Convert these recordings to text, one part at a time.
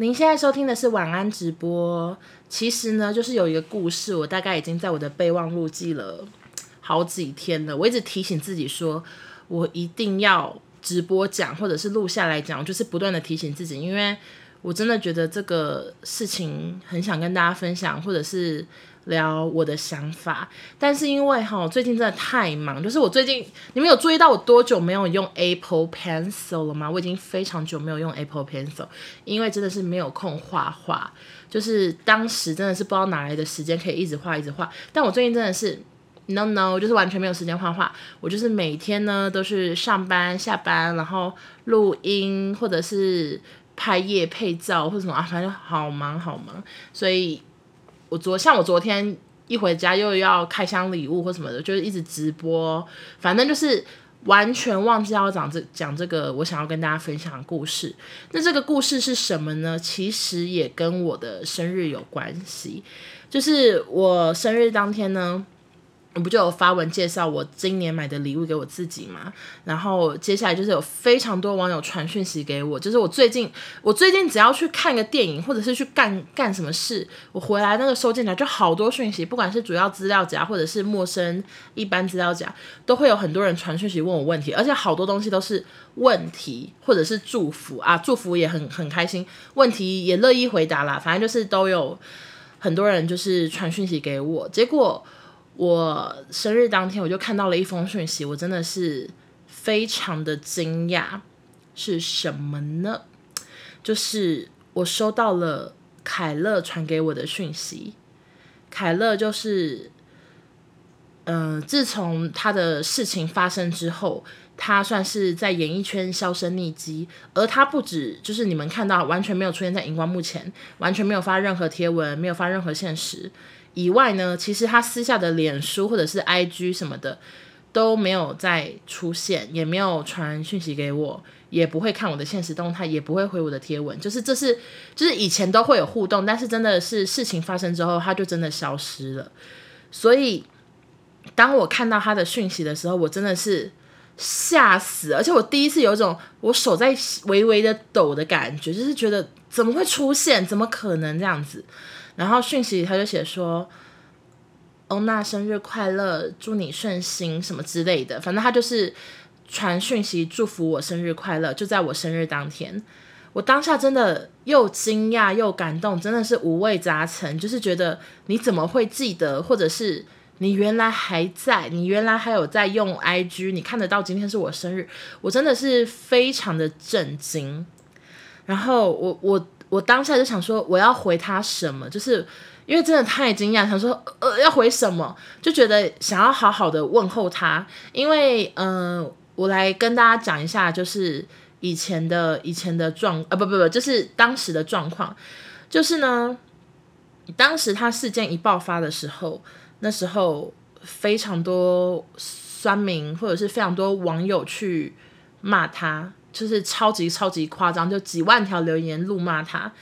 您现在收听的是晚安直播。其实呢，就是有一个故事，我大概已经在我的备忘录记了好几天了。我一直提醒自己说，我一定要直播讲，或者是录下来讲，就是不断的提醒自己，因为我真的觉得这个事情很想跟大家分享，或者是。聊我的想法，但是因为哈，最近真的太忙，就是我最近，你们有注意到我多久没有用 Apple Pencil 了吗？我已经非常久没有用 Apple Pencil，因为真的是没有空画画，就是当时真的是不知道哪来的时间可以一直画一直画，但我最近真的是 no no，就是完全没有时间画画，我就是每天呢都是上班下班，然后录音或者是拍夜配照或者什么啊，反正好忙好忙，所以。我昨像我昨天一回家又要开箱礼物或什么的，就是一直直播，反正就是完全忘记要讲这讲这个我想要跟大家分享的故事。那这个故事是什么呢？其实也跟我的生日有关系，就是我生日当天呢。我不就有发文介绍我今年买的礼物给我自己嘛？然后接下来就是有非常多网友传讯息给我，就是我最近我最近只要去看个电影或者是去干干什么事，我回来那个收件夹就好多讯息，不管是主要资料夹或者是陌生一般资料夹，都会有很多人传讯息问我问题，而且好多东西都是问题或者是祝福啊，祝福也很很开心，问题也乐意回答啦，反正就是都有很多人就是传讯息给我，结果。我生日当天，我就看到了一封讯息，我真的是非常的惊讶，是什么呢？就是我收到了凯乐传给我的讯息。凯乐就是，嗯、自从他的事情发生之后，他算是在演艺圈销声匿迹，而他不止就是你们看到完全没有出现在荧光幕前，完全没有发任何贴文，没有发任何现实。以外呢，其实他私下的脸书或者是 IG 什么的都没有再出现，也没有传讯息给我，也不会看我的现实动态，也不会回我的贴文。就是这是，就是以前都会有互动，但是真的是事情发生之后，他就真的消失了。所以当我看到他的讯息的时候，我真的是吓死，而且我第一次有一种我手在微微的抖的感觉，就是觉得怎么会出现，怎么可能这样子？然后讯息他就写说：“欧娜生日快乐，祝你顺心什么之类的。”反正他就是传讯息祝福我生日快乐，就在我生日当天。我当下真的又惊讶又感动，真的是五味杂陈。就是觉得你怎么会记得，或者是你原来还在，你原来还有在用 IG，你看得到今天是我生日，我真的是非常的震惊。然后我我。我当下就想说，我要回他什么？就是因为真的太惊讶，想说呃要回什么，就觉得想要好好的问候他。因为嗯、呃，我来跟大家讲一下，就是以前的以前的状啊不不不，就是当时的状况，就是呢，当时他事件一爆发的时候，那时候非常多酸民或者是非常多网友去骂他。就是超级超级夸张，就几万条留言怒骂他，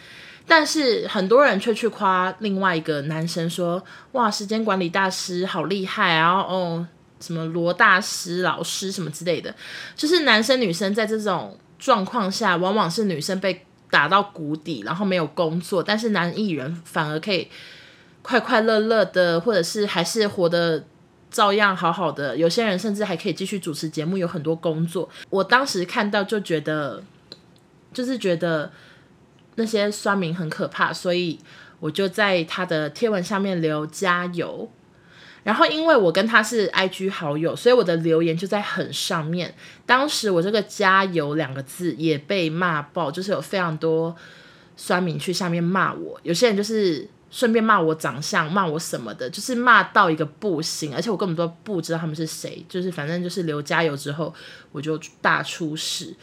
但是很多人却去夸另外一个男生说：“哇，时间管理大师好厉害啊！”然后哦，什么罗大师老师什么之类的，就是男生女生在这种状况下，往往是女生被打到谷底，然后没有工作，但是男艺人反而可以快快乐乐的，或者是还是活得。照样好好的，有些人甚至还可以继续主持节目，有很多工作。我当时看到就觉得，就是觉得那些酸民很可怕，所以我就在他的贴文下面留加油。然后因为我跟他是 IG 好友，所以我的留言就在很上面。当时我这个加油两个字也被骂爆，就是有非常多酸民去下面骂我，有些人就是。顺便骂我长相，骂我什么的，就是骂到一个不行，而且我根本都不知道他们是谁，就是反正就是刘加油之后，我就大出事。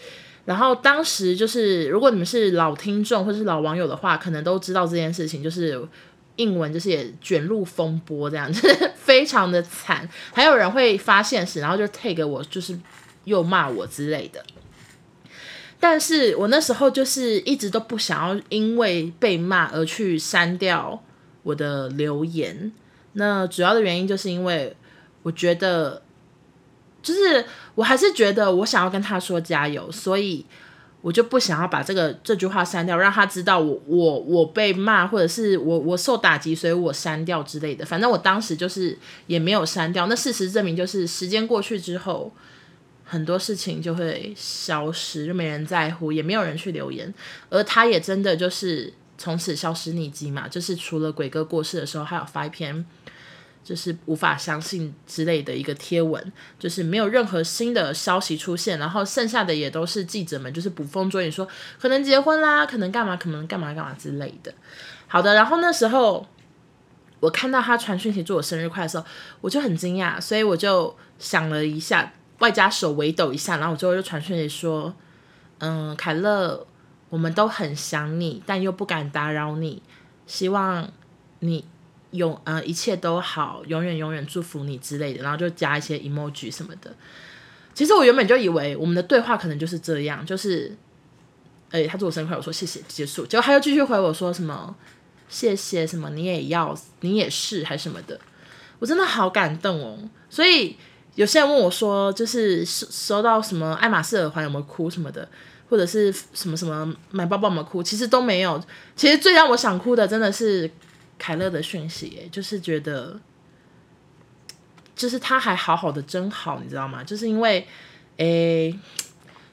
然后当时就是，如果你们是老听众或是老网友的话，可能都知道这件事情，就是英文就是也卷入风波这样，就是非常的惨。还有人会发现时，然后就 take 我，就是又骂我之类的。但是我那时候就是一直都不想要因为被骂而去删掉我的留言。那主要的原因就是因为我觉得，就是我还是觉得我想要跟他说加油，所以我就不想要把这个这句话删掉，让他知道我我我被骂，或者是我我受打击，所以我删掉之类的。反正我当时就是也没有删掉。那事实证明，就是时间过去之后，很多事情就会消失，就没人在乎，也没有人去留言。而他也真的就是从此消失匿迹嘛，就是除了鬼哥过世的时候，还有发一篇。就是无法相信之类的一个贴文，就是没有任何新的消息出现，然后剩下的也都是记者们就是捕风捉影说可能结婚啦，可能干嘛，可能干嘛干嘛之类的。好的，然后那时候我看到他传讯息祝我生日快乐的时候，我就很惊讶，所以我就想了一下，外加手微抖一下，然后我最后就传讯息说，嗯，凯乐，我们都很想你，但又不敢打扰你，希望你。永呃，一切都好，永远永远祝福你之类的，然后就加一些 emoji 什么的。其实我原本就以为我们的对话可能就是这样，就是，诶，他祝我生日快乐，我说谢谢，结束。结果他又继续回我说什么谢谢什么，你也要，你也是还是什么的，我真的好感动哦。所以有些人问我说，就是收收到什么爱马仕耳环有没有哭什么的，或者是什么什么买包包有没有哭，其实都没有。其实最让我想哭的真的是。凯乐的讯息，就是觉得，就是他还好好的真好，你知道吗？就是因为，诶，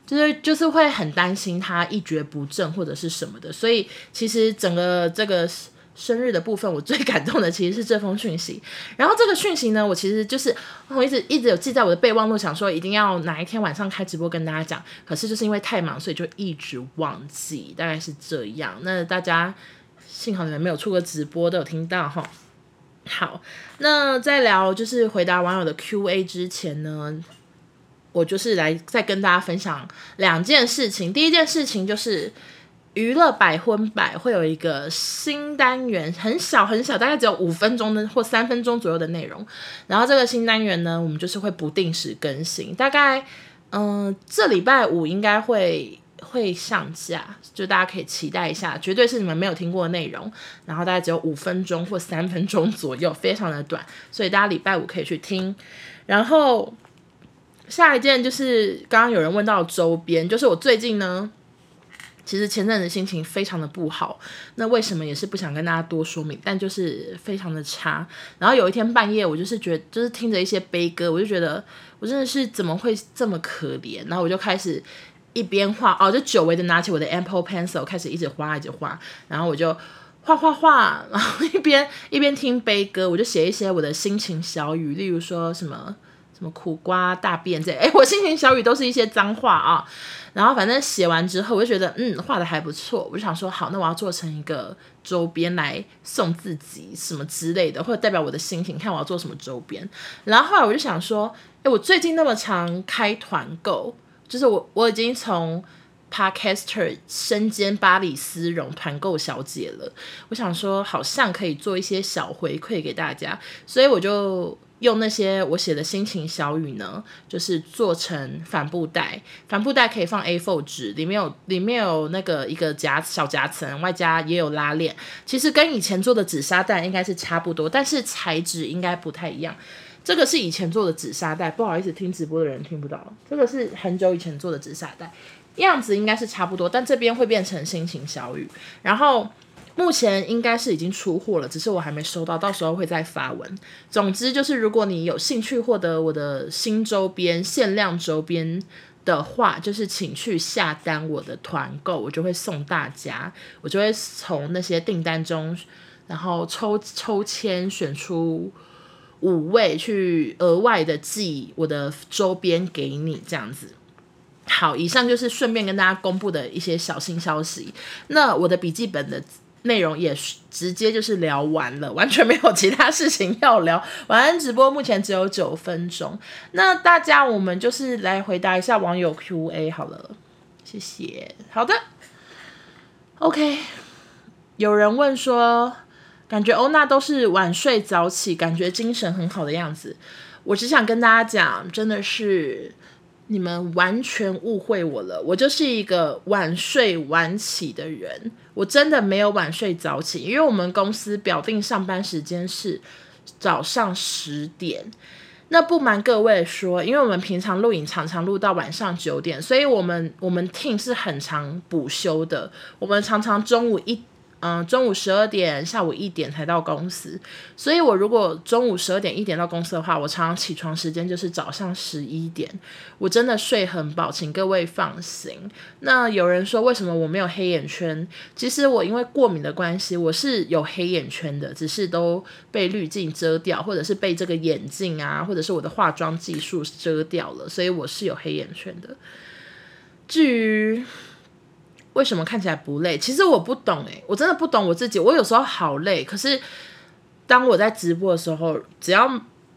就是就是会很担心他一蹶不振或者是什么的，所以其实整个这个生日的部分，我最感动的其实是这封讯息。然后这个讯息呢，我其实就是我一直一直有记在我的备忘录，想说一定要哪一天晚上开直播跟大家讲，可是就是因为太忙，所以就一直忘记，大概是这样。那大家。幸好你们没有出过直播，都有听到哈。好，那在聊就是回答网友的 Q&A 之前呢，我就是来再跟大家分享两件事情。第一件事情就是娱乐百分百会有一个新单元，很小很小，大概只有五分钟的或三分钟左右的内容。然后这个新单元呢，我们就是会不定时更新，大概嗯、这礼拜五应该会。会上架，就大家可以期待一下，绝对是你们没有听过的内容。然后大概只有五分钟或三分钟左右，非常的短，所以大家礼拜五可以去听。然后下一件就是刚刚有人问到周边，就是我最近呢，其实前阵子心情非常的不好，那为什么也是不想跟大家多说明，但就是非常的差。然后有一天半夜，我就是觉就是听着一些悲歌，我就觉得我真的是怎么会这么可怜，然后我就开始。一边画哦，就久违的拿起我的 Apple Pencil 开始一直画一直画，然后我就画画画，然后一边一边听悲歌，我就写一些我的心情小语，例如说什么什么苦瓜大便这，哎，我心情小雨都是一些脏话啊。然后反正写完之后，我就觉得嗯画的还不错，我就想说好，那我要做成一个周边来送自己什么之类的，或者代表我的心情，看我要做什么周边。然后后来我就想说，哎，我最近那么常开团购。就是我，我已经从 Podcaster 身兼巴黎丝绒团购小姐了。我想说，好像可以做一些小回馈给大家，所以我就用那些我写的心情小语呢，就是做成帆布袋。帆布袋可以放 A4 纸，里面有里面有那个一个夹小夹层，外加也有拉链。其实跟以前做的纸纱袋应该是差不多，但是材质应该不太一样。这个是以前做的纸纱袋，不好意思，听直播的人听不到。这个是很久以前做的纸纱袋，样子应该是差不多，但这边会变成心情小语。然后目前应该是已经出货了，只是我还没收到，到时候会再发文。总之就是，如果你有兴趣获得我的新周边、限量周边的话，就是请去下单我的团购，我就会送大家，我就会从那些订单中，然后抽抽签选出。五位去额外的寄我的周边给你，这样子。好，以上就是顺便跟大家公布的一些小新消息。那我的笔记本的内容也直接就是聊完了，完全没有其他事情要聊。晚安直播目前只有九分钟，那大家我们就是来回答一下网友 Q&A 好了，谢谢。好的，OK，有人问说。感觉欧娜都是晚睡早起，感觉精神很好的样子。我只想跟大家讲，真的是你们完全误会我了。我就是一个晚睡晚起的人，我真的没有晚睡早起，因为我们公司表定上班时间是早上十点，那不瞒各位说，因为我们平常录影常常录到晚上九点，所以我们我们 team 是很常补休的，我们常常中午一。嗯，中午十二点，下午一点才到公司，所以我如果中午十二点一点到公司的话，我常常起床时间就是早上十一点，我真的睡很饱，请各位放心。那有人说为什么我没有黑眼圈？其实我因为过敏的关系，我是有黑眼圈的，只是都被滤镜遮掉，或者是被这个眼镜啊，或者是我的化妆技术遮掉了，所以我是有黑眼圈的。至于。为什么看起来不累？其实我不懂诶，我真的不懂我自己。我有时候好累，可是当我在直播的时候，只要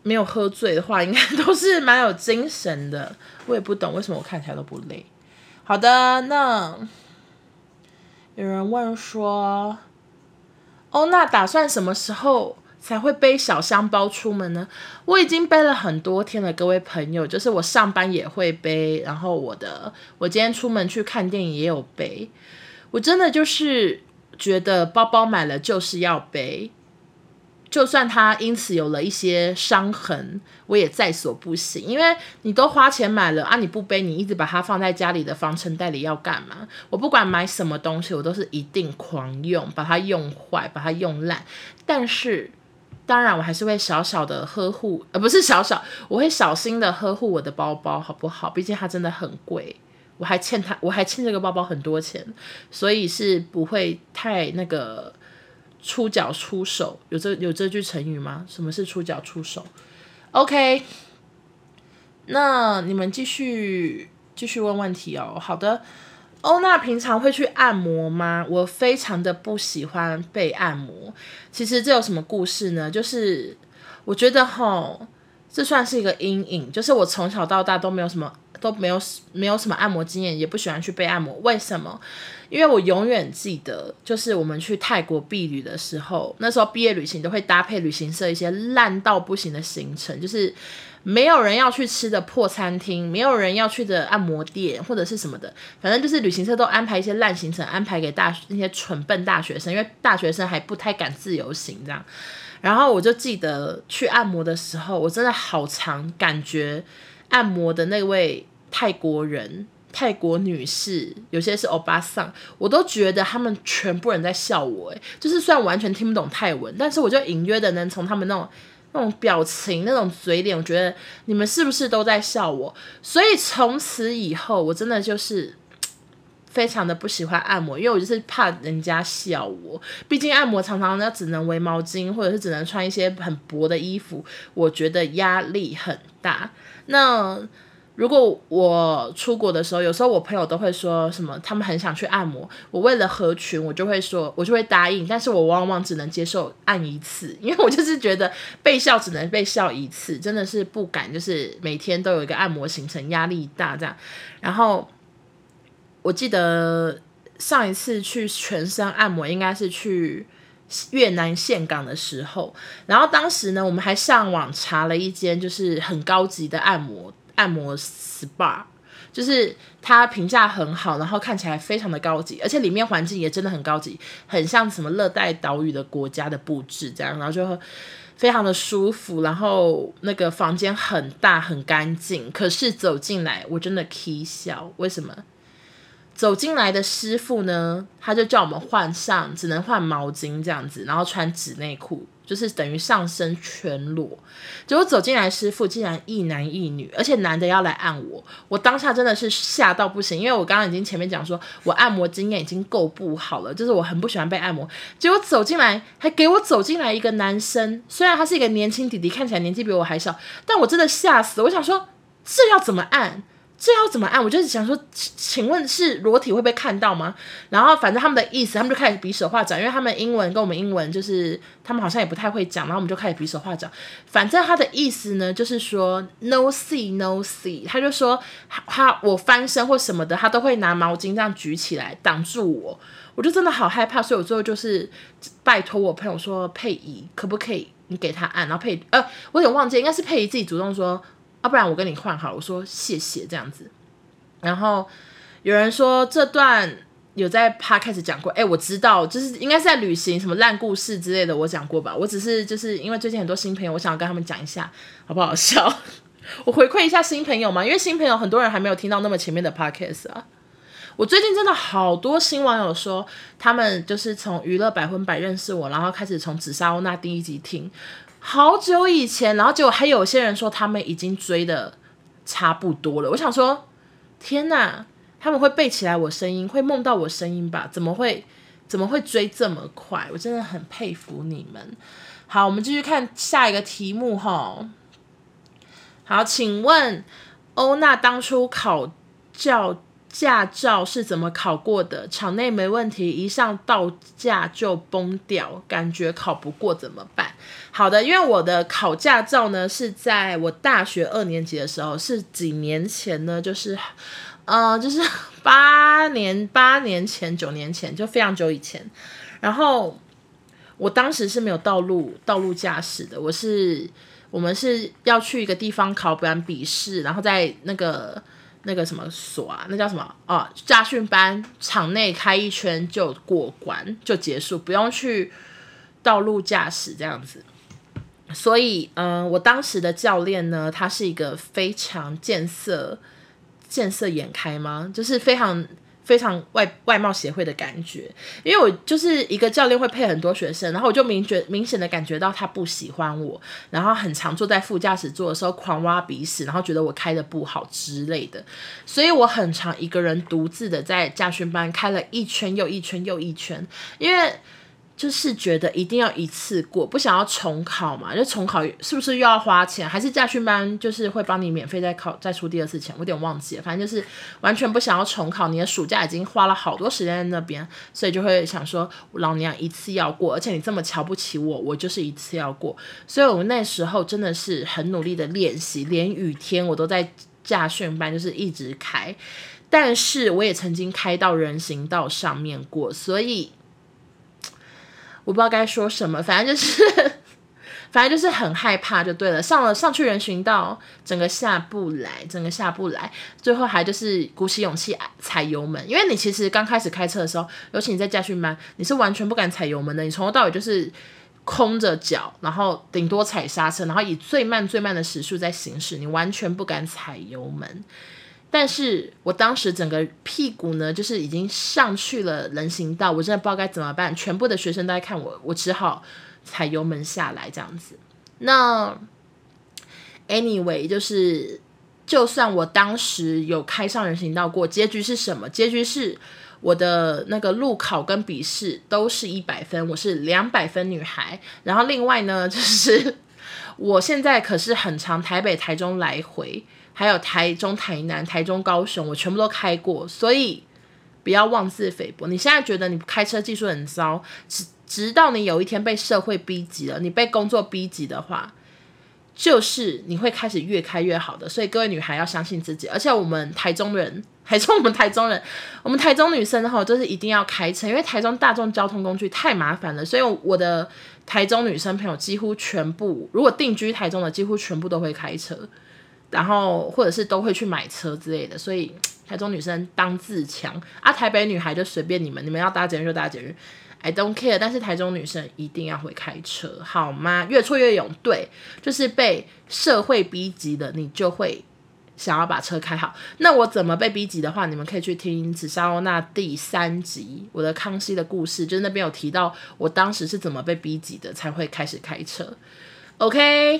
没有喝醉的话，应该都是蛮有精神的。我也不懂为什么我看起来都不累。好的，那有人问说，欧娜打算什么时候才会背小香包出门呢？我已经背了很多天了，各位朋友，就是我上班也会背，然后我的我今天出门去看电影也有背。我真的就是觉得包包买了就是要背，就算它因此有了一些伤痕，我也在所不惜。因为你都花钱买了啊，你不背，你一直把它放在家里的防尘袋里要干嘛？我不管买什么东西，我都是一定狂用，把它用坏，把它用烂，但是。当然，我还是会小小的呵护，呃，不是小小，我会小心的呵护我的包包，好不好？毕竟它真的很贵，我还欠它，我还欠这个包包很多钱，所以是不会太那个出脚出手。有这有这句成语吗？什么是出脚出手？OK，那你们继续继续问问题哦。好的。欧娜平常会去按摩吗？我非常的不喜欢被按摩。其实这有什么故事呢？就是我觉得吼，这算是一个阴影。就是我从小到大都没有什么都没有没有什么按摩经验，也不喜欢去被按摩。为什么？因为我永远记得，就是我们去泰国毕旅的时候，那时候毕业旅行都会搭配旅行社一些烂到不行的行程，就是。没有人要去吃的破餐厅，没有人要去的按摩店或者是什么的，反正就是旅行社都安排一些烂行程，安排给大那些蠢笨大学生，因为大学生还不太敢自由行这样。然后我就记得去按摩的时候，我真的好长感觉按摩的那位泰国人、泰国女士，有些是欧巴桑，我都觉得他们全部人在笑我，诶，就是虽然完全听不懂泰文，但是我就隐约的能从他们那种。那种表情，那种嘴脸，我觉得你们是不是都在笑我？所以从此以后，我真的就是非常的不喜欢按摩，因为我就是怕人家笑我。毕竟按摩常常要只能围毛巾，或者是只能穿一些很薄的衣服，我觉得压力很大。那。如果我出国的时候，有时候我朋友都会说什么，他们很想去按摩。我为了合群，我就会说，我就会答应。但是我往往只能接受按一次，因为我就是觉得被笑只能被笑一次，真的是不敢，就是每天都有一个按摩行程，压力大这样。然后我记得上一次去全身按摩，应该是去越南岘港的时候。然后当时呢，我们还上网查了一间就是很高级的按摩。按摩 SPA 就是它评价很好，然后看起来非常的高级，而且里面环境也真的很高级，很像什么热带岛屿的国家的布置这样，然后就非常的舒服，然后那个房间很大很干净，可是走进来我真的 k 笑，为什么？走进来的师傅呢，他就叫我们换上，只能换毛巾这样子，然后穿纸内裤。就是等于上身全裸，结果走进来师傅竟然一男一女，而且男的要来按我，我当下真的是吓到不行，因为我刚刚已经前面讲说我按摩经验已经够不好了，就是我很不喜欢被按摩，结果走进来还给我走进来一个男生，虽然他是一个年轻弟弟，看起来年纪比我还小，但我真的吓死，我想说这要怎么按？这要怎么按？我就是想说，请问是裸体会被看到吗？然后反正他们的意思，他们就开始比手画脚，因为他们英文跟我们英文就是他们好像也不太会讲，然后我们就开始比手画脚。反正他的意思呢，就是说 no see no see，他就说他我翻身或什么的，他都会拿毛巾这样举起来挡住我，我就真的好害怕，所以我最后就是拜托我朋友说佩仪可不可以你给他按，然后佩呃我有点忘记，应该是佩仪自己主动说。啊、不然我跟你换好了，我说谢谢这样子。然后有人说这段有在 podcast 讲过，哎、我知道，就是应该是在旅行什么烂故事之类的，我讲过吧。我只是就是因为最近很多新朋友，我想要跟他们讲一下，好不好笑？我回馈一下新朋友嘛，因为新朋友很多人还没有听到那么前面的 podcast 啊。我最近真的好多新网友说，他们就是从娱乐百分百认识我，然后开始从紫砂欧娜第一集听，好久以前，然后结果还有些人说他们已经追的差不多了。我想说，天哪！他们会背起来我声音，会梦到我声音吧？怎么会？怎么会追这么快？我真的很佩服你们。好，我们继续看下一个题目哈。好，请问欧娜当初考教驾照是怎么考过的？场内没问题，一上道驾就崩掉，感觉考不过怎么办？好的，因为我的考驾照呢是在我大学二年级的时候，是几年前呢，就是。呃，就是 八年、八年前、九年前，就非常久以前。然后我当时是没有道路道路驾驶的，我是我们是要去一个地方考不然笔试，然后在那个那个什么锁啊，那叫什么哦，驾训班场内开一圈就过关就结束，不用去道路驾驶这样子。所以，嗯、我当时的教练呢，他是一个非常见色。见色眼开吗？就是非常非常外外貌协会的感觉，因为我就是一个教练会配很多学生，然后我就明觉明显的感觉到他不喜欢我，然后很常坐在副驾驶座的时候狂挖鼻屎，然后觉得我开的不好之类的，所以我很常一个人独自的在驾训班开了一圈又一圈又一圈，因为。就是觉得一定要一次过，不想要重考嘛？就重考是不是又要花钱？还是驾训班就是会帮你免费再考再出第二次钱？我有点忘记了，反正就是完全不想要重考。你的暑假已经花了好多时间在那边，所以就会想说老娘一次要过，而且你这么瞧不起我，我就是一次要过。所以我那时候真的是很努力的练习，连雨天我都在驾训班，就是一直开。但是我也曾经开到人行道上面过，所以。我不知道该说什么，反正就是，反正就是很害怕就对了。上了上去人行道，整个下不来，整个下不来，最后还就是鼓起勇气踩油门。因为你其实刚开始开车的时候，尤其你在驾训班，你是完全不敢踩油门的。你从头到尾就是空着脚，然后顶多踩刹车，然后以最慢最慢的时速在行驶，你完全不敢踩油门。但是我当时整个屁股呢，就是已经上去了人行道，我真的不知道该怎么办。全部的学生都在看我，我只好踩油门下来这样子。那 anyway，就是就算我当时有开上人行道过，结局是什么？结局是我的那个路考跟笔试都是一百分，我是两百分女孩。然后另外呢，就是 我现在可是很长台北、台中来回。还有台中、台南、台中、高雄，我全部都开过，所以不要妄自菲薄。你现在觉得你开车技术很糟，直直到你有一天被社会逼急了，你被工作逼急的话，就是你会开始越开越好的。所以各位女孩要相信自己，而且我们台中人，还是我们台中人，我们台中女生哈，就是一定要开车，因为台中大众交通工具太麻烦了。所以我的台中女生朋友几乎全部，如果定居台中的，几乎全部都会开车。然后或者是都会去买车之类的，所以台中女生当自强啊，台北女孩就随便你们，你们要搭捷运就搭捷运，I don't care。但是台中女生一定要会开车，好吗？越挫越勇，对，就是被社会逼急的，你就会想要把车开好。那我怎么被逼急的话，你们可以去听紫砂欧娜第三集，我的康熙的故事，就是那边有提到我当时是怎么被逼急的，才会开始开车。OK。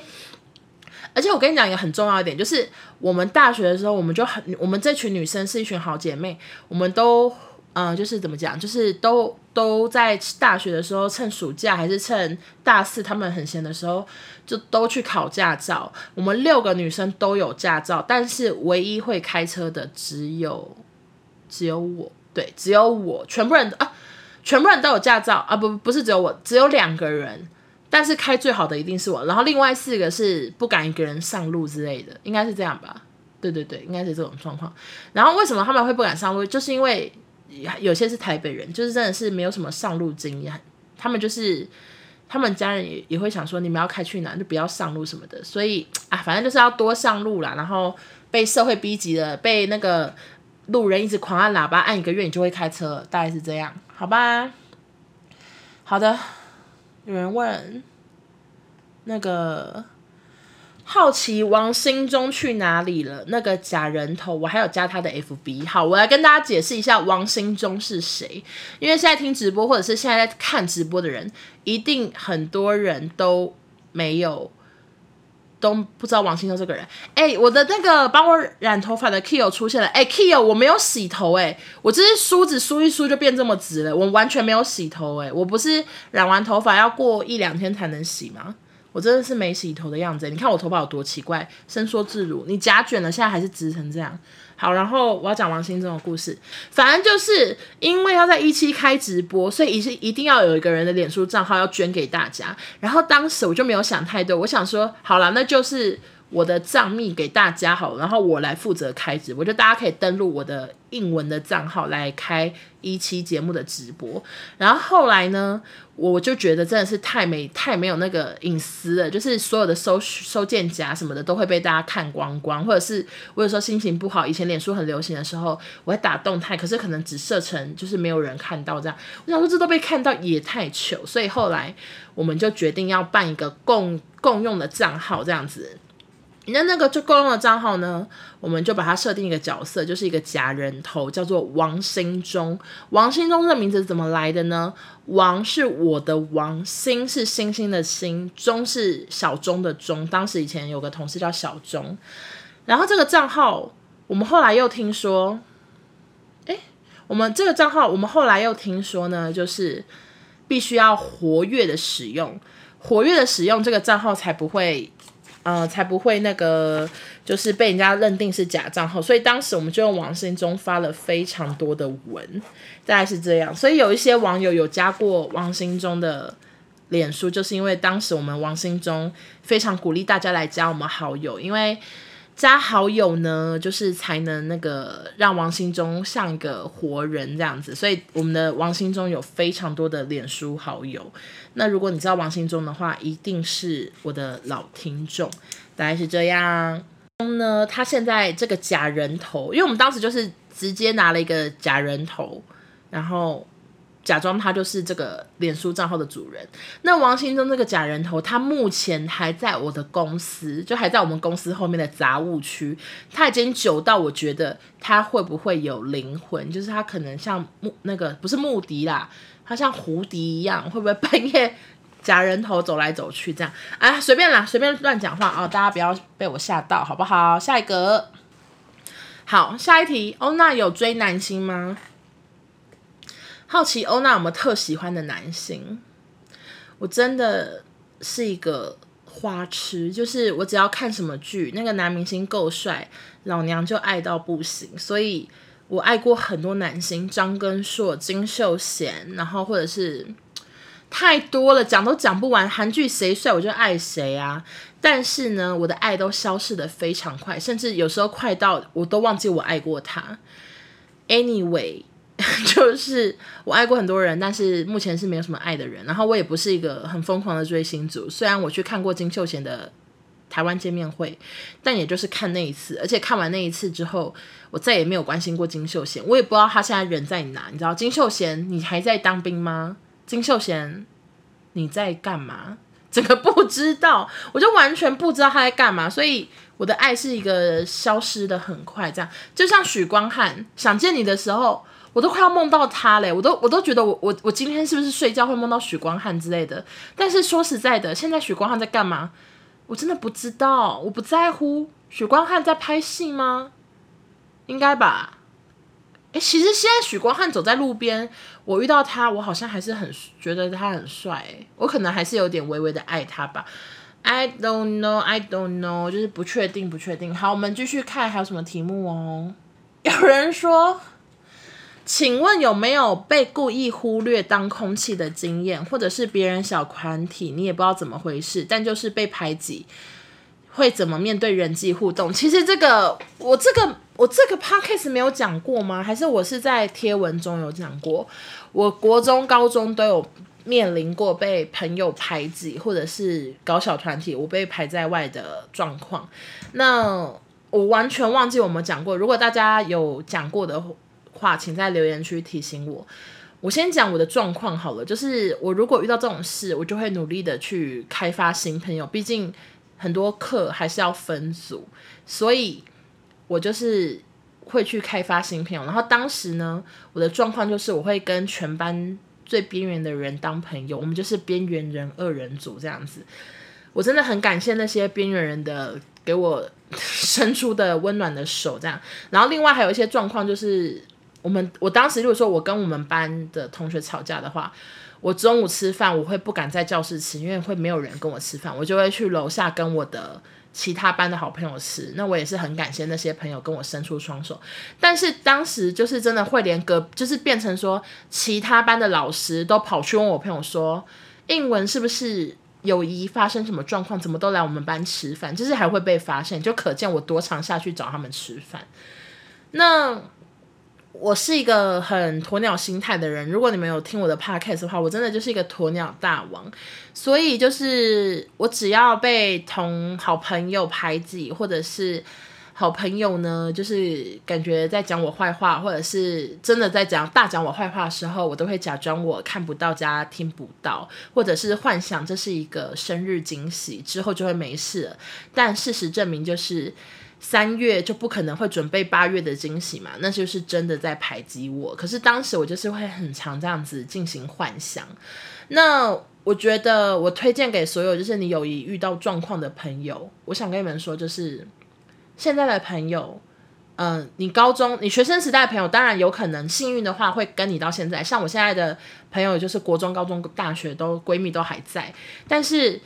而且我跟你讲一个很重要一点，就是我们大学的时候，我们就很，我们这群女生是一群好姐妹，我们都，嗯、就是怎么讲，就是都都在大学的时候，趁暑假还是趁大四，她们很闲的时候，就都去考驾照。我们六个女生都有驾照，但是唯一会开车的只有只有我，对，只有我，全部人啊，全部人都有驾照啊，不，不是只有我，只有两个人。但是开最好的一定是我，然后另外四个是不敢一个人上路之类的，应该是这样吧？对对对，应该是这种状况。然后为什么他们会不敢上路？就是因为有些是台北人，就是真的是没有什么上路经验，他们就是他们家人也也会想说，你们要开去哪就不要上路什么的，所以啊，反正就是要多上路啦。然后被社会逼急了，被那个路人一直狂按喇叭，按一个月你就会开车，大概是这样，好吧？好的，有人问那个。好奇王心中去哪里了？那个假人头，我还有加他的 FB。好，我来跟大家解释一下王心中是谁。因为现在听直播或者是现在在看直播的人，一定很多人都没有都不知道王心秀这个人。哎、我的那个帮我染头发的 Kio 出现了。哎、Kio，我没有洗头、欸，哎，我这是梳子梳一梳就变这么直了，我完全没有洗头、欸，哎，我不是染完头发要过一两天才能洗吗？我真的是没洗头的样子，你看我头发有多奇怪，伸缩自如。你夹卷了，现在还是直成这样。好，然后我要讲王心中的故事，反正就是因为要在一期开直播，所以一是一定要有一个人的脸书账号要捐给大家。然后当时我就没有想太多，我想说，好了，那就是。我的账密给大家好，然后我来负责开直播，就大家可以登录我的英文的账号来开一期节目的直播。然后后来呢，我就觉得真的是太没太没有那个隐私了，就是所有的收收件夹什么的都会被大家看光光，或者是我有时候心情不好，以前脸书很流行的时候，我会打动态，可是可能只设成就是没有人看到这样。我想说这都被看到也太糗，所以后来我们就决定要办一个共共用的账号这样子。那那个就够用的账号呢，我们就把它设定一个角色，就是一个假人头，叫做王心中。王心中这个名字怎么来的呢？王是我的王，心是星星的星，钟是小钟的钟。当时以前有个同事叫小钟。然后这个账号，我们后来又听说，诶，我们这个账号，我们后来又听说呢，就是必须要活跃的使用，活跃的使用这个账号才不会。呃，才不会那个，就是被人家认定是假账号，所以当时我们就用王心中发了非常多的文，大概是这样。所以有一些网友有加过王心中的脸书，就是因为当时我们王心中非常鼓励大家来加我们好友，因为。加好友呢，就是才能那个让王心中像一个活人这样子，所以我们的王心中有非常多的脸书好友。那如果你知道王心中的话，一定是我的老听众，大概是这样。呢，他现在这个假人头，因为我们当时就是直接拿了一个假人头，然后。假装他就是这个脸书账号的主人。那王心中这个假人头，他目前还在我的公司，就还在我们公司后面的杂物区。他已经久到我觉得他会不会有灵魂？就是他可能像木那个不是木迪啦，他像胡迪一样，会不会半夜假人头走来走去这样？啊，随便啦，随便乱讲话啊，大家不要被我吓到，好不好？下一个，好，下一题。欧娜有追男星吗？好奇欧娜有没有特喜欢的男星？我真的是一个花痴，就是我只要看什么剧，那个男明星够帅，老娘就爱到不行。所以我爱过很多男星，张根硕、金秀贤，然后或者是太多了，讲都讲不完。韩剧谁帅我就爱谁啊！但是呢，我的爱都消逝得非常快，甚至有时候快到我都忘记我爱过他。Anyway。就是我爱过很多人，但是目前是没有什么爱的人。然后我也不是一个很疯狂的追星族，虽然我去看过金秀贤的台湾见面会，但也就是看那一次。而且看完那一次之后，我再也没有关心过金秀贤。我也不知道他现在人在哪。你知道金秀贤，你还在当兵吗？金秀贤，你在干嘛？整个不知道，我就完全不知道他在干嘛。所以我的爱是一个消失的很快，这样就像许光汉想见你的时候。我都快要梦到他嘞，我都我都觉得我我我今天是不是睡觉会梦到许光汉之类的？但是说实在的，现在许光汉在干嘛？我真的不知道，我不在乎。许光汉在拍戏吗？应该吧。诶，其实现在许光汉走在路边，我遇到他，我好像还是很觉得他很帅。我可能还是有点微微的爱他吧。I don't know, I don't know，就是不确定，不确定。好，我们继续看还有什么题目哦。有人说。请问有没有被故意忽略当空气的经验，或者是别人小团体你也不知道怎么回事，但就是被排挤，会怎么面对人际互动？其实这个我这个我这个 podcast 没有讲过吗？还是我是在贴文中有讲过？我国中、高中都有面临过被朋友排挤，或者是搞小团体，我被排在外的状况。那我完全忘记我们讲过。如果大家有讲过的话，请在留言区提醒我。我先讲我的状况好了，就是我如果遇到这种事，我就会努力的去开发新朋友。毕竟很多课还是要分组，所以我就是会去开发新朋友。然后当时呢，我的状况就是我会跟全班最边缘的人当朋友，我们就是边缘人二人组这样子。我真的很感谢那些边缘人的给我 伸出的温暖的手，这样。然后另外还有一些状况，就是我们我当时如果说我跟我们班的同学吵架的话，我中午吃饭我会不敢在教室吃，因为会没有人跟我吃饭，我就会去楼下跟我的其他班的好朋友吃。那我也是很感谢那些朋友跟我伸出双手。但是当时就是真的会连隔，就是变成说其他班的老师都跑去问我朋友说，英文是不是？友谊发生什么状况，怎么都来我们班吃饭，就是还会被发现，就可见我多常下去找他们吃饭。那我是一个很鸵鸟心态的人，如果你们有听我的 podcast 的话，我真的就是一个鸵鸟大王，所以就是我只要被同好朋友排挤，或者是。好朋友呢，就是感觉在讲我坏话，或者是真的在讲大讲我坏话的时候，我都会假装我看不到加听不到，或者是幻想这是一个生日惊喜，之后就会没事了。但事实证明，就是三月就不可能会准备八月的惊喜嘛，那就是真的在排挤我。可是当时我就是会很常这样子进行幻想。那我觉得我推荐给所有就是你友谊遇到状况的朋友，我想跟你们说就是。现在的朋友，嗯、你高中、你学生时代的朋友，当然有可能幸运的话会跟你到现在。像我现在的朋友，就是国中、高中、大学都闺蜜都还在，但是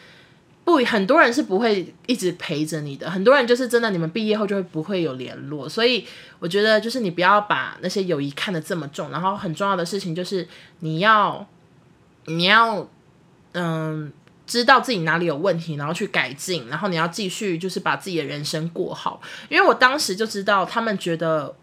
不很多人是不会一直陪着你的。很多人就是真的，你们毕业后就会不会有联络。所以我觉得，就是你不要把那些友谊看得这么重。然后很重要的事情就是你要，你要，嗯。知道自己哪里有问题，然后去改进，然后你要继续就是把自己的人生过好。因为我当时就知道他们觉得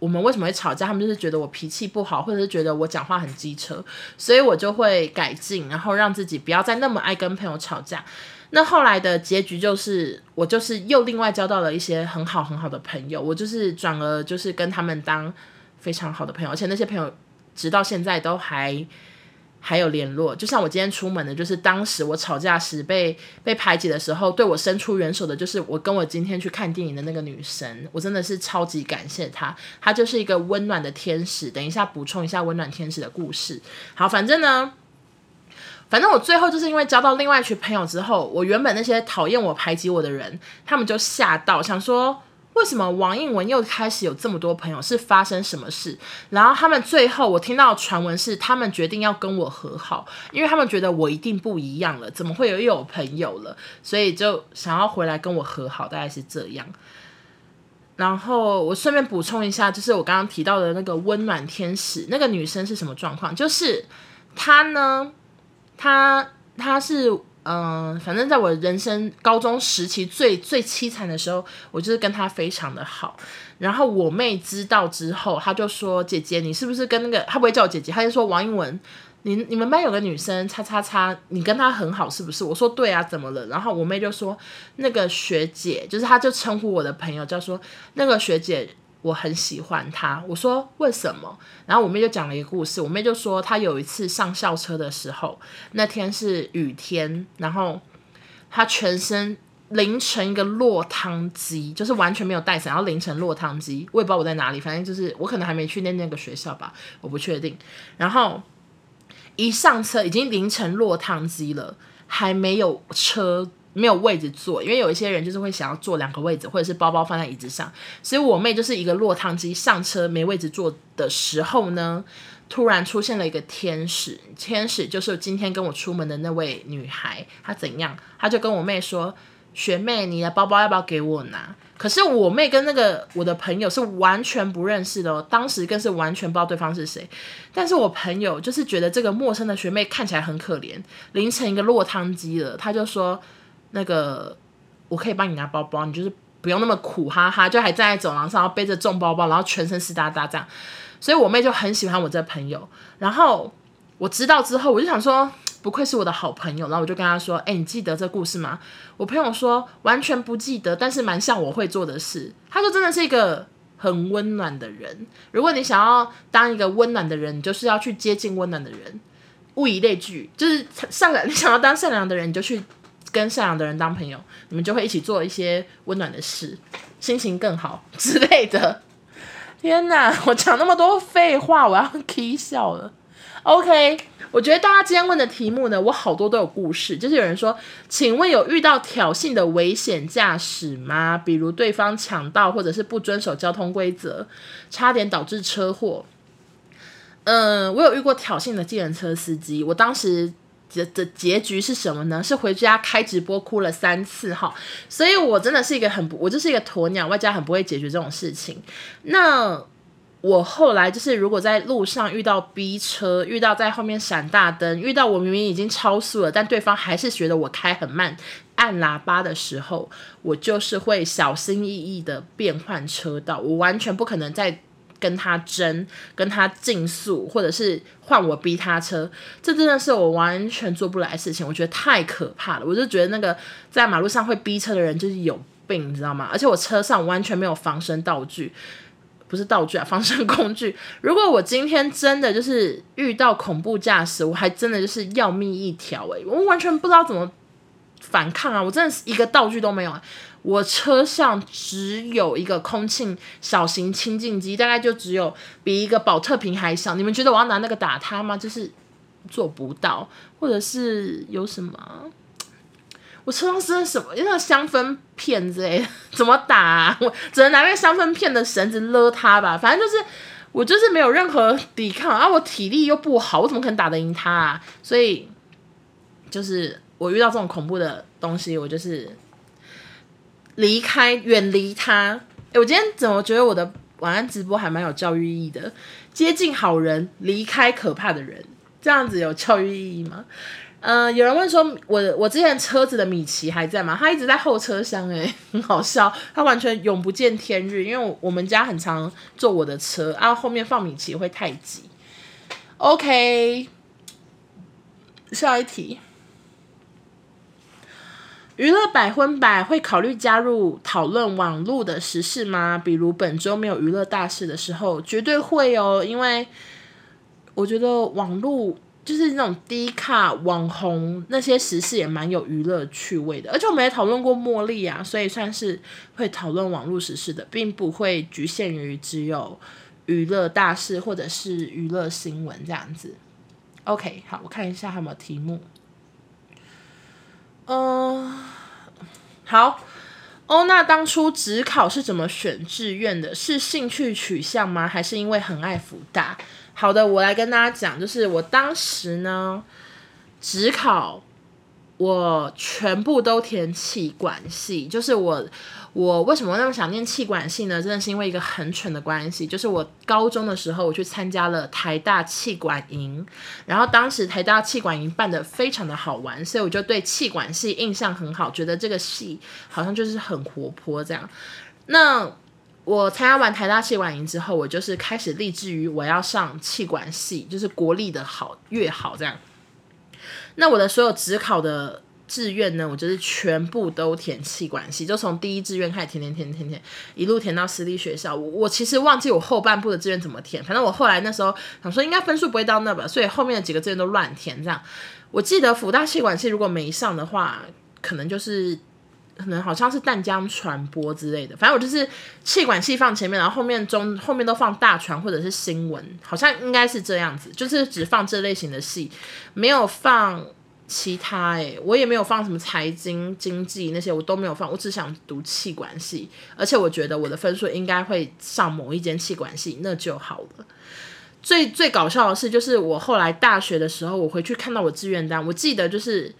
我们为什么会吵架，他们就是觉得我脾气不好，或者是觉得我讲话很机车，所以我就会改进，然后让自己不要再那么爱跟朋友吵架。那后来的结局就是，我就是又另外交到了一些很好很好的朋友，我就是转而就是跟他们当非常好的朋友，而且那些朋友直到现在都还。还有联络，就像我今天出门的，就是当时我吵架时被被排挤的时候，对我伸出援手的，就是我跟我今天去看电影的那个女生，我真的是超级感谢她，她就是一个温暖的天使。等一下补充一下温暖天使的故事。好，反正呢，反正我最后就是因为交到另外一群朋友之后，我原本那些讨厌我、排挤我的人，他们就吓到，想说。为什么王应文又开始有这么多朋友？是发生什么事？然后他们最后我听到传闻是，他们决定要跟我和好，因为他们觉得我一定不一样了，怎么会有又有朋友了？所以就想要回来跟我和好，大概是这样。然后我顺便补充一下，就是我刚刚提到的那个温暖天使，那个女生是什么状况？就是她呢，她她是。嗯，反正在我人生高中时期最最凄惨的时候，我就是跟他非常的好。然后我妹知道之后，她就说：“姐姐，你是不是跟那个……她不会叫我姐姐，她就说王英文，你你们班有个女生，叉叉叉，你跟她很好是不是？”我说：“对啊，怎么了？”然后我妹就说：“那个学姐，就是她就称呼我的朋友叫说那个学姐。”我很喜欢他，我说为什么？然后我妹就讲了一个故事。我妹就说，她有一次上校车的时候，那天是雨天，然后她全身淋成一个落汤鸡，就是完全没有带伞，然后淋成落汤鸡。我也不知道我在哪里，反正就是我可能还没去那那个学校吧，我不确定。然后一上车已经淋成落汤鸡了，还没有车。没有位置坐，因为有一些人就是会想要坐两个位置，或者是包包放在椅子上。所以我妹就是一个落汤鸡，上车没位置坐的时候呢，突然出现了一个天使。天使就是今天跟我出门的那位女孩。她怎样？她就跟我妹说：“学妹，你的包包要不要给我拿？”可是我妹跟那个我的朋友是完全不认识的哦，当时更是完全不知道对方是谁。但是我朋友就是觉得这个陌生的学妹看起来很可怜，淋成一个落汤鸡了，他就说。那个，我可以帮你拿包包，你就是不用那么苦哈哈，就还站在走廊上，然后背着重包包，然后全身湿哒哒这样。所以我妹就很喜欢我这朋友。然后我知道之后，我就想说，不愧是我的好朋友。然后我就跟他说：“哎，你记得这故事吗？”我朋友说完全不记得，但是蛮像我会做的事。他说真的是一个很温暖的人。如果你想要当一个温暖的人，你就是要去接近温暖的人。物以类聚，就是善良。你想要当善良的人，你就去跟善良的人当朋友，你们就会一起做一些温暖的事，心情更好之类的。天哪，我讲那么多废话，我要气笑了。OK，我觉得大家今天问的题目呢，我好多都有故事。就是有人说，请问有遇到挑衅的危险驾驶吗？比如对方抢道，或者是不遵守交通规则，差点导致车祸。嗯，我有遇过挑衅的计程车司机，我当时的的结局是什么呢？是回家开直播哭了三次哈，所以我真的是一个很不，我就是一个鸵鸟，外加很不会解决这种事情。那我后来就是，如果在路上遇到逼车，遇到在后面闪大灯，遇到我明明已经超速了，但对方还是觉得我开很慢，按喇叭的时候，我就是会小心翼翼的变换车道，我完全不可能再。跟他争，跟他竞速，或者是换我逼他车，这真的是我完全做不来的事情。我觉得太可怕了，我就觉得那个在马路上会逼车的人就是有病，你知道吗？而且我车上完全没有防身道具，不是道具啊，防身工具。如果我今天真的就是遇到恐怖驾驶，我还真的就是要命一条诶，我完全不知道怎么反抗啊！我真的是一个道具都没有啊。我车上只有一个空气小型清净机，大概就只有比一个宝特瓶还小。你们觉得我要拿那个打他吗？就是做不到，或者是有什么？我车上是什么？那个香氛片之类的，怎么打啊？我只能拿那个香氛片的绳子勒他吧。反正就是我就是没有任何抵抗啊，我体力又不好，我怎么可能打得赢他啊？所以就是我遇到这种恐怖的东西，我就是。离开，远离他。诶，我今天怎么觉得我的晚安直播还蛮有教育意义的？接近好人，离开可怕的人，这样子有教育意义吗？嗯、有人问说，我我之前车子的米奇还在吗？他一直在后车厢，诶，很好笑，他完全永不见天日。因为我们家很常坐我的车，然后后面放米奇会太挤。OK，下一题。娱乐百分百会考虑加入讨论网络的时事吗？比如本周没有娱乐大事的时候，绝对会哦。因为我觉得网络就是那种低卡网红那些时事也蛮有娱乐趣味的。而且我们也讨论过茉莉啊，所以算是会讨论网络时事的，并不会局限于只有娱乐大事或者是娱乐新闻这样子。OK，好，我看一下还有没有题目。嗯、好，欧娜当初职考是怎么选志愿的？是兴趣取向吗？还是因为很爱福大？好的，我来跟大家讲，就是我当时呢，职考我全部都填气管系，就是我。我为什么那么想念气管系呢？真的是因为一个很蠢的关系，就是我高中的时候我去参加了台大气管营，然后当时台大气管营办得非常的好玩，所以我就对气管系印象很好，觉得这个系好像就是很活泼这样。那我参加完台大气管营之后，我就是开始立志于我要上气管系，就是国立的好越好这样。那我的所有职考的。志愿呢，我就是全部都填气管系，就从第一志愿开始填填填填填，一路填到私立学校。我我其实忘记我后半部的志愿怎么填，反正我后来那时候想说应该分数不会到那吧，所以后面的几个志愿都乱填这样。我记得辅大气管系如果没上的话，可能就是可能好像是淡江传播之类的，反正我就是气管系放前面，然后后面中后面都放大传或者是新闻，好像应该是这样子，就是只放这类型的系，没有放。其他诶、我也没有放什么财经、经济那些，我都没有放。我只想读气管系，而且我觉得我的分数应该会上某一间气管系，那就好了。最最搞笑的是，就是我后来大学的时候，我回去看到我志愿单，我记得就是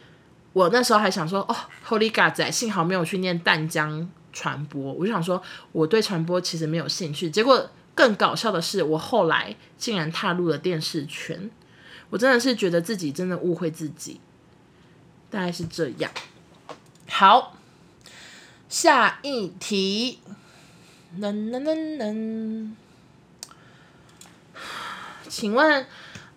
我那时候还想说，哦，Holy God 仔，幸好没有去念淡江传播。我就想说，我对传播其实没有兴趣。结果更搞笑的是，我后来竟然踏入了电视圈，我真的是觉得自己真的误会自己。大概是这样。好，下一题。能能能能，请问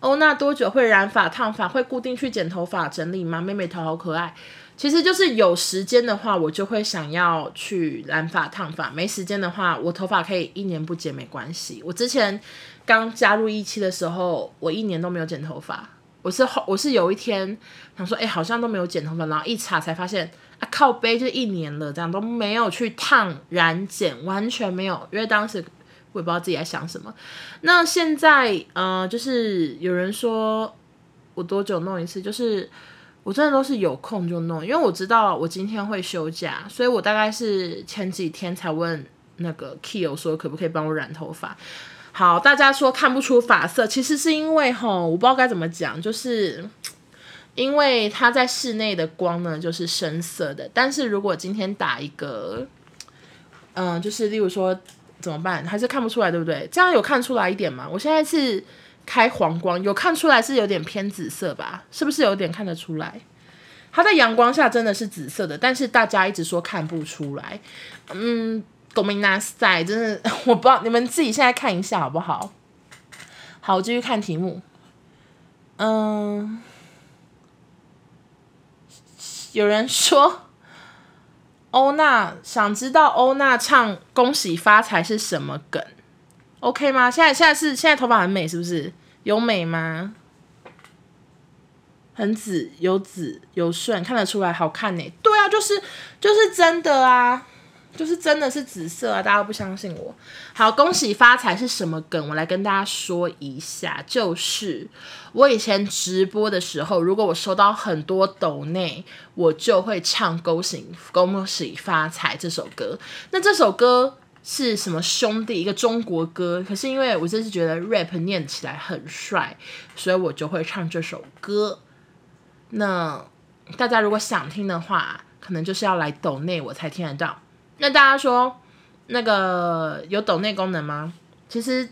欧娜多久会染发烫发？会固定去剪头发整理吗？妹妹头好可爱。其实就是有时间的话，我就会想要去染发烫发；没时间的话，我头发可以一年不剪没关系。我之前刚加入一期的时候，我一年都没有剪头发。我是后我是有一天想说，哎，好像都没有剪头发，然后一查才发现啊，靠背就一年了，这样都没有去烫染剪，完全没有。因为当时我也不知道自己在想什么。那现在呃，就是有人说我多久弄一次，就是。我真的都是有空就弄，因为我知道我今天会休假，所以我大概是前几天才问那个 Kyo 说可不可以帮我染头发。好，大家说看不出发色，其实是因为吼，我不知道该怎么讲，就是因为它在室内的光呢就是深色的，但是如果今天打一个，嗯，就是例如说怎么办，还是看不出来，对不对？这样有看出来一点吗？我现在是。开黄光，有看出来是有点偏紫色吧？是不是有点看得出来？它在阳光下真的是紫色的，但是大家一直说看不出来。嗯，ごめんなさい，真的我不知道，你们自己现在看一下好不好？好，我继续看题目。嗯，有人说欧娜想知道欧娜唱“恭喜发财”是什么梗？OK 吗？现在现在是现在头发很美，是不是？有美吗？很紫，有紫有顺，看得出来好看呢。对啊，就是就是真的啊， 就是真的是紫色啊！大家都不相信我。好，恭喜发财是什么梗？我来跟大家说一下，就是我以前直播的时候，如果我收到很多抖内，我就会唱恭喜恭喜发财这首歌。那这首歌。是什么兄弟？一个中国歌，可是因为我真是觉得 rap 念起来很帅，所以我就会唱这首歌。那大家如果想听的话，可能就是要来抖内我才听得到。那大家说那个有抖内功能吗？其实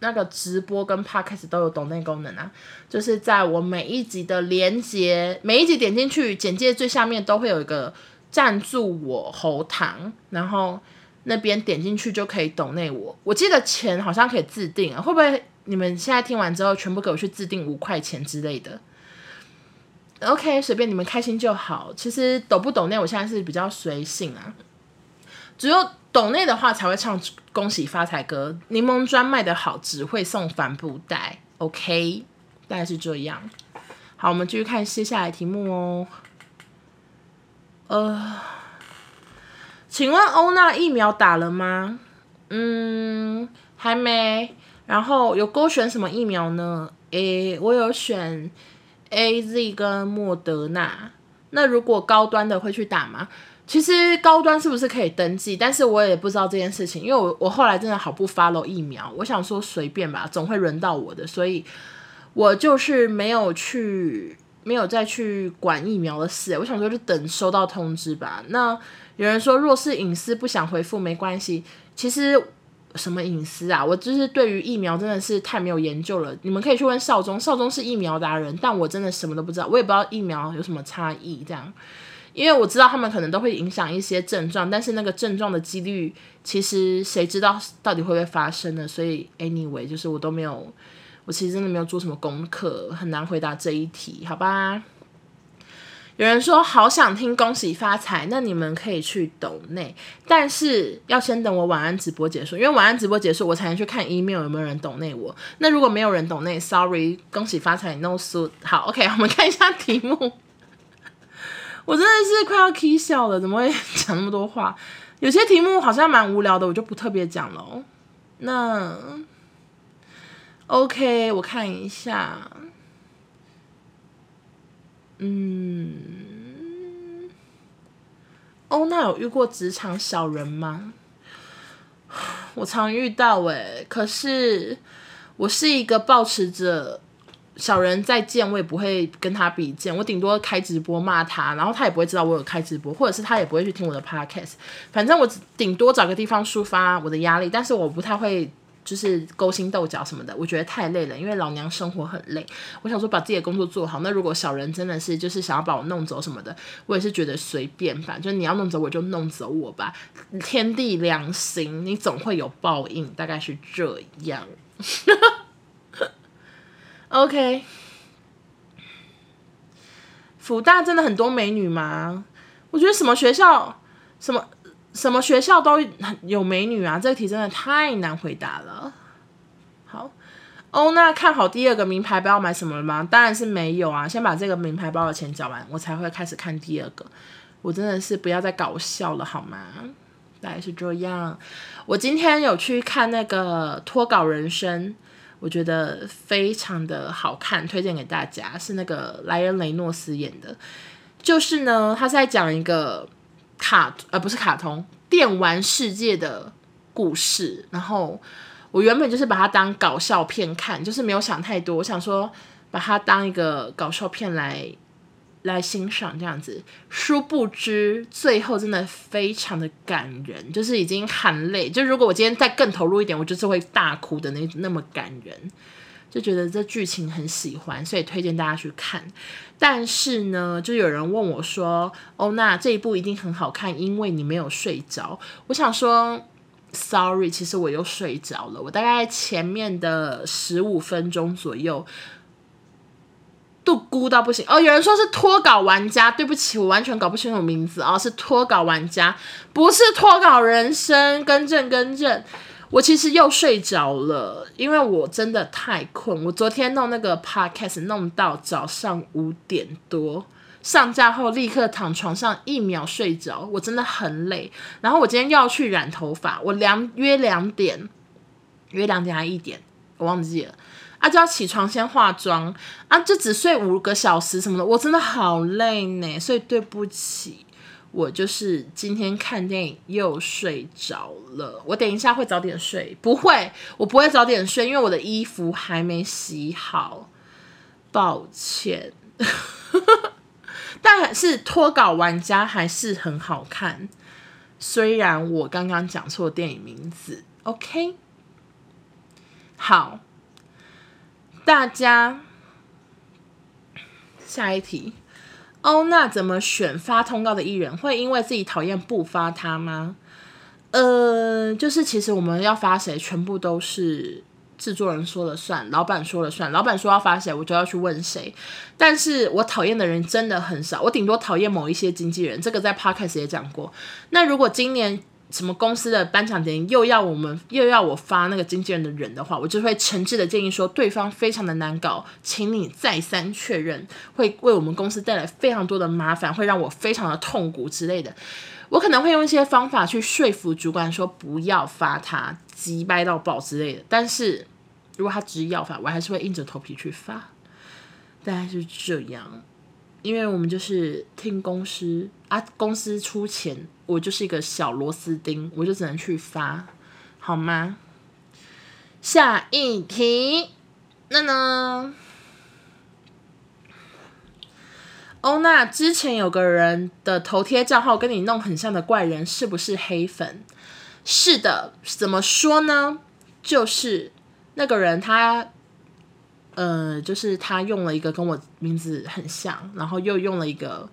那个直播跟 podcast 都有抖内功能啊，就是在我每一集的连接，每一集点进去，简介最下面都会有一个赞助我喉糖，然后。那边点进去就可以抖内我，我记得钱好像可以自定啊，会不会你们现在听完之后全部给我去自定五块钱之类的？OK，随便你们开心就好。其实抖不抖内，我现在是比较随性啊。只有懂内的话才会唱恭喜发财歌，柠檬砖卖的好，只会送帆布袋。OK，大概是这样。好，我们继续看接下来题目哦。呃。请问欧娜疫苗打了吗？嗯，还没。然后有勾选什么疫苗呢？诶，我有选 AZ 跟莫德纳。那如果高端的会去打吗？其实高端是不是可以登记？但是我也不知道这件事情，因为我我后来真的好不 follow 疫苗。我想说随便吧，总会轮到我的，所以我就是没有去，没有再去管疫苗的事。我想说就等收到通知吧。那。有人说，若是隐私不想回复没关系。其实什么隐私啊？我就是对于疫苗真的是太没有研究了。你们可以去问少中，少中是疫苗达人，但我真的什么都不知道，我也不知道疫苗有什么差异。这样，因为我知道他们可能都会影响一些症状，但是那个症状的几率，其实谁知道到底会不会发生呢？所以，anyway，就是我都没有，我其实真的没有做什么功课，很难回答这一题，好吧？有人说好想听恭喜发财，那你们可以去抖内，但是要先等我晚安直播结束，因为晚安直播结束我才能去看 email 有没有人抖内我。那如果没有人抖内，sorry，恭喜发财，no suit。好，OK，我们看一下题目。我真的是快要气笑了，怎么会讲那么多话？有些题目好像蛮无聊的，我就不特别讲了。那 OK，我看一下。嗯，欧娜有遇过职场小人吗？我常遇到诶、欸，可是我是一个保持着小人再见，我也不会跟他比剑，我顶多开直播骂他，然后他也不会知道我有开直播，或者是他也不会去听我的 podcast，反正我顶多找个地方抒发我的压力，但是我不太会。就是勾心斗角什么的，我觉得太累了，因为老娘生活很累。我想说把自己的工作做好。那如果小人真的是就是想要把我弄走什么的，我也是觉得随便吧。就你要弄走我就弄走我吧，天地良心，你总会有报应，大概是这样。OK，辅大真的很多美女吗？我觉得什么学校，什么什么学校都有美女啊！这个题真的太难回答了。好，哦，那看好第二个名牌包买什么了吗？当然是没有啊！先把这个名牌包的钱缴完，我才会开始看第二个。我真的是不要再搞笑了好吗？大概是这样。我今天有去看那个脱稿人生。我觉得非常的好看，推荐给大家，是那个莱恩·雷诺斯演的。就是呢，他在讲一个卡，呃，不是卡通，电玩世界的故事。然后我原本就是把它当搞笑片看，就是没有想太多，我想说把它当一个搞笑片来。来欣赏这样子，殊不知最后真的非常的感人，就是已经含泪。就如果我今天再更投入一点，我就是会大哭的那那么感人，就觉得这剧情很喜欢，所以推荐大家去看。但是呢，就有人问我说：“哦，那这一部一定很好看，因为你没有睡着。”我想说，Sorry，其实我又睡着了。我大概前面的十五分钟左右。都估到不行哦！有人说是脱稿玩家，对不起，我完全搞不清楚名字啊、哦，是脱稿玩家，不是脱稿人生。更正更正，我其实又睡着了，因为我真的太困。我昨天弄那个 podcast 弄到早上五点多，上架后立刻躺床上一秒睡着，我真的很累。然后我今天又要去染头发，我两约两点，约两点还一点，我忘记了。啊，就要起床先化妆啊，就只睡五个小时什么的，我真的好累呢，所以对不起，我就是今天看电影又睡着了。我等一下会早点睡，不会，我不会早点睡，因为我的衣服还没洗好，抱歉。但是脱稿玩家还是很好看，虽然我刚刚讲错电影名字。OK，好。大家，下一题哦，那怎么选发通告的艺人？会因为自己讨厌不发他吗？呃，就是其实我们要发谁，全部都是制作人说了算，老板说了算，老板说要发谁，我就要去问谁。但是我讨厌的人真的很少，我顶多讨厌某一些经纪人，这个在 Podcast 也讲过。那如果今年，什么公司的颁奖典礼又要我们又要我发那个经纪人的人的话，我就会诚挚的建议说，对方非常的难搞，请你再三确认，会为我们公司带来非常多的麻烦，会让我非常的痛苦之类的。我可能会用一些方法去说服主管说不要发他，急掰到爆之类的。但是如果他执意要发，我还是会硬着头皮去发。大概是这样。因为我们就是听公司啊，公司出钱，我就是一个小螺丝钉，我就只能去发，好吗？下一题，那呢？欧娜之前有个人的头贴账号跟你弄很像的怪人，是不是黑粉？是的，怎么说呢？就是那个人他。呃，就是他用了一个跟我名字很像，然后又用了一个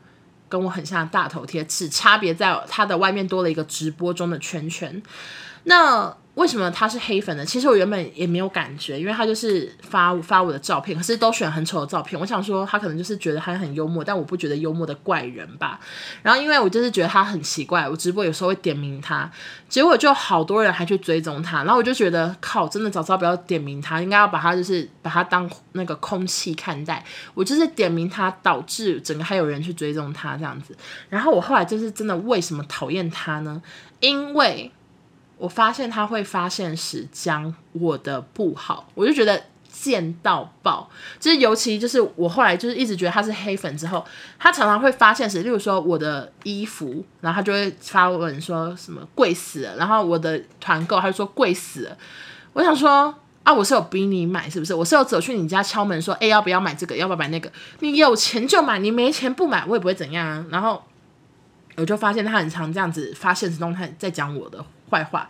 跟我很像大头贴，只差别在它的外面多了一个直播中的圈圈。那为什么他是黑粉呢？其实我原本也没有感觉，因为他就是发发我的照片，可是都选很丑的照片。我想说他可能就是觉得他很幽默，但我不觉得幽默的怪人吧。然后因为我就是觉得他很奇怪，我直播有时候会点名他，结果就好多人还去追踪他。然后我就觉得靠，真的早知道不要点名他，应该要把他就是把他当那个空气看待。我就是点名他，导致整个还有人去追踪他这样子。然后我后来就是真的为什么讨厌他呢？因为。我发现他会发现时讲我的不好，我就觉得贱到爆。就是尤其就是我后来就是一直觉得他是黑粉之后，他常常会发现时，例如说我的衣服，然后他就会发文说什么贵死了，然后我的团购他就说贵死了。我想说啊，我是有逼你买是不是？我是有走去你家敲门说，哎，要不要买这个？要不要买那个？你有钱就买，你没钱不买，我也不会怎样啊。然后我就发现他很常这样子发现实动态在讲我的坏话，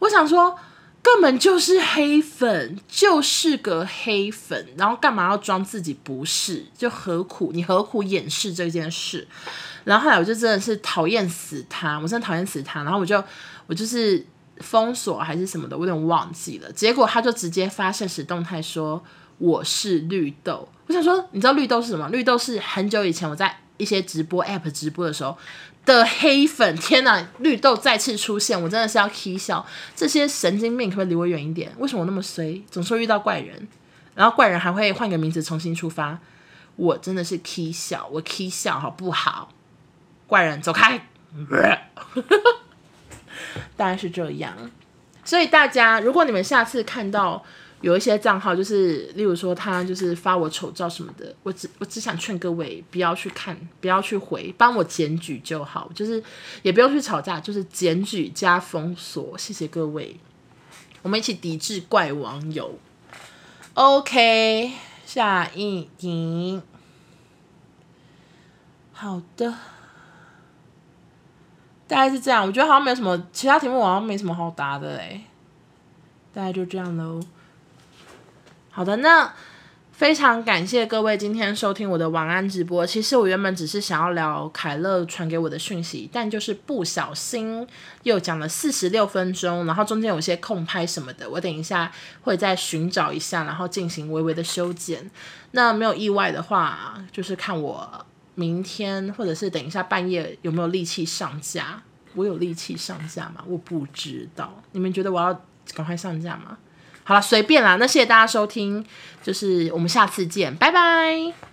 我想说，根本就是黑粉，就是个黑粉，然后干嘛要装自己不是？就何苦你何苦掩饰这件事？然后后来我就真的是讨厌死他，我真的讨厌死他，然后我就我就是封锁还是什么的，我有点忘记了。结果他就直接发现实动态说。我是绿豆。我想说，你知道绿豆是什么？绿豆是很久以前我在一些直播 app 直播的时候的黑粉。天哪，绿豆再次出现，我真的是要起笑。这些神经病可不可以离我远一点？为什么我那么衰，总是会遇到怪人？然后怪人还会换个名字重新出发，我真的是起笑，我起笑好不好？怪人走开，大概是这样。所以大家，如果你们下次看到有一些账号，就是例如说他就是发我丑照什么的，我只我只想劝各位不要去看，不要去回，帮我检举就好，就是也不用去吵架，就是检举加封锁，谢谢各位，我们一起抵制怪网友。OK，下一题。好的，大概是这样。我觉得好像没有什么其他题目，好像没什么好答的哎。大概就这样喽。好的，那。非常感谢各位今天收听我的晚安直播。其实我原本只是想要聊凯乐传给我的讯息，但就是不小心又讲了四十六分钟，然后中间有些空拍什么的，我等一下会再寻找一下，然后进行微微的修剪。那没有意外的话，就是看我明天或者是等一下半夜有没有力气上架。我有力气上架吗？我不知道。你们觉得我要赶快上架吗？好了，随便啦。那谢谢大家收听，就是我们下次见，拜拜。